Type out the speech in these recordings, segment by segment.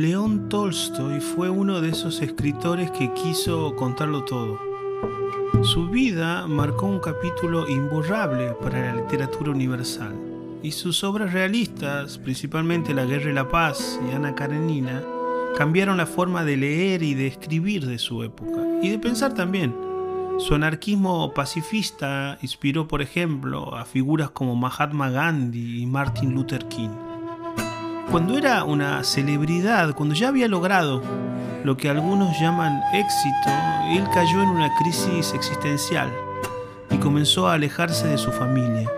León Tolstoy fue uno de esos escritores que quiso contarlo todo. Su vida marcó un capítulo imborrable para la literatura universal y sus obras realistas, principalmente La Guerra y la Paz y Ana Karenina, cambiaron la forma de leer y de escribir de su época y de pensar también. Su anarquismo pacifista inspiró, por ejemplo, a figuras como Mahatma Gandhi y Martin Luther King. Cuando era una celebridad, cuando ya había logrado lo que algunos llaman éxito, él cayó en una crisis existencial y comenzó a alejarse de su familia.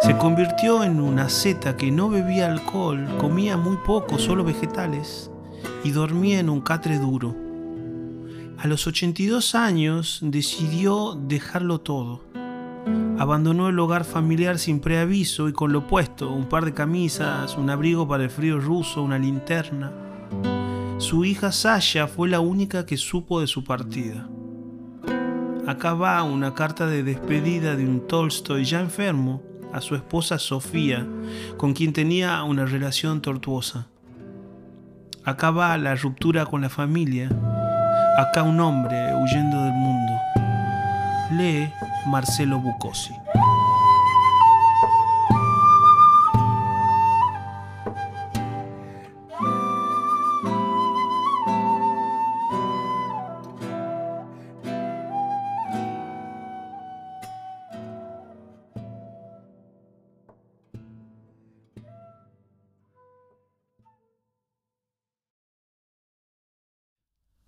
Se convirtió en una zeta que no bebía alcohol, comía muy poco, solo vegetales, y dormía en un catre duro. A los 82 años decidió dejarlo todo. Abandonó el hogar familiar sin preaviso y con lo puesto, un par de camisas, un abrigo para el frío ruso, una linterna. Su hija Sasha fue la única que supo de su partida. Acá va una carta de despedida de un Tolstoy ya enfermo a su esposa Sofía, con quien tenía una relación tortuosa. Acá va la ruptura con la familia. Acá un hombre huyendo del mundo. Lee Marcelo Bucosi.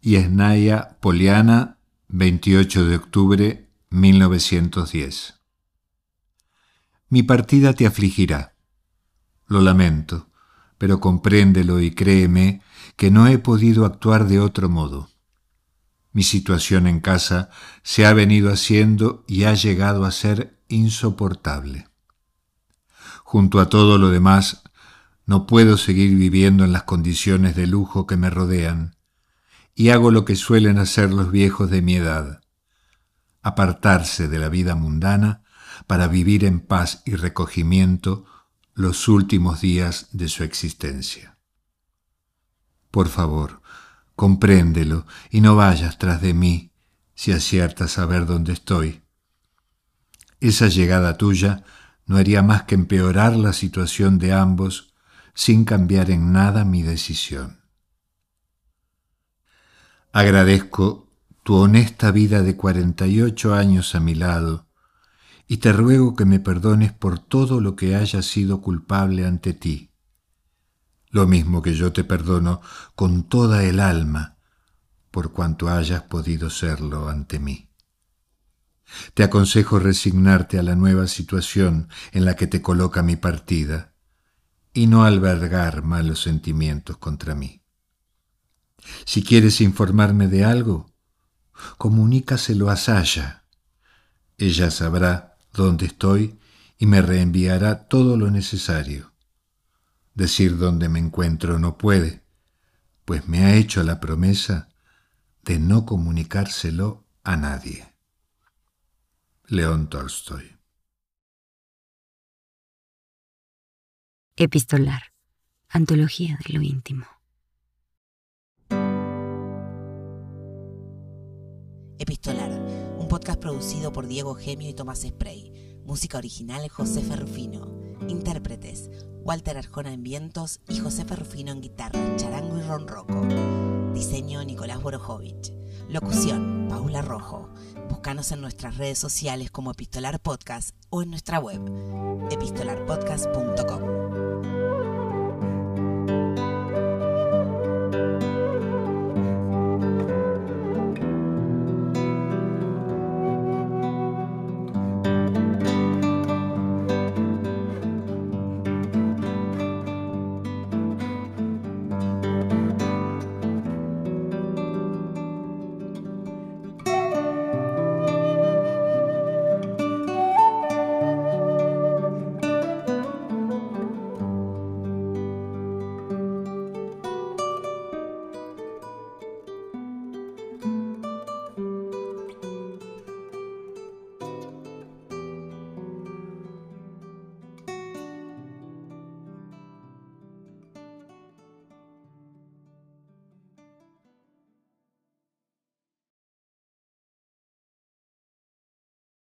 Yesnaya Poliana, 28 de octubre 1910. Mi partida te afligirá. Lo lamento, pero compréndelo y créeme que no he podido actuar de otro modo. Mi situación en casa se ha venido haciendo y ha llegado a ser insoportable. Junto a todo lo demás, no puedo seguir viviendo en las condiciones de lujo que me rodean y hago lo que suelen hacer los viejos de mi edad, apartarse de la vida mundana para vivir en paz y recogimiento los últimos días de su existencia. Por favor, compréndelo y no vayas tras de mí si aciertas saber dónde estoy. Esa llegada tuya no haría más que empeorar la situación de ambos sin cambiar en nada mi decisión. Agradezco tu honesta vida de cuarenta y ocho años a mi lado y te ruego que me perdones por todo lo que haya sido culpable ante ti, lo mismo que yo te perdono con toda el alma por cuanto hayas podido serlo ante mí. Te aconsejo resignarte a la nueva situación en la que te coloca mi partida y no albergar malos sentimientos contra mí. Si quieres informarme de algo, comunícaselo a Sasha. Ella sabrá dónde estoy y me reenviará todo lo necesario. Decir dónde me encuentro no puede, pues me ha hecho la promesa de no comunicárselo a nadie. León Tolstoy. Epistolar. Antología de lo íntimo. Producido por Diego Gemio y Tomás Spray. Música original José Ferrufino. Intérpretes Walter Arjona en vientos y José Ferrufino en guitarra, charango y ronroco. Diseño Nicolás Borojovich. Locución Paula Rojo. Búscanos en nuestras redes sociales como Epistolar Podcast o en nuestra web epistolarpodcast.com.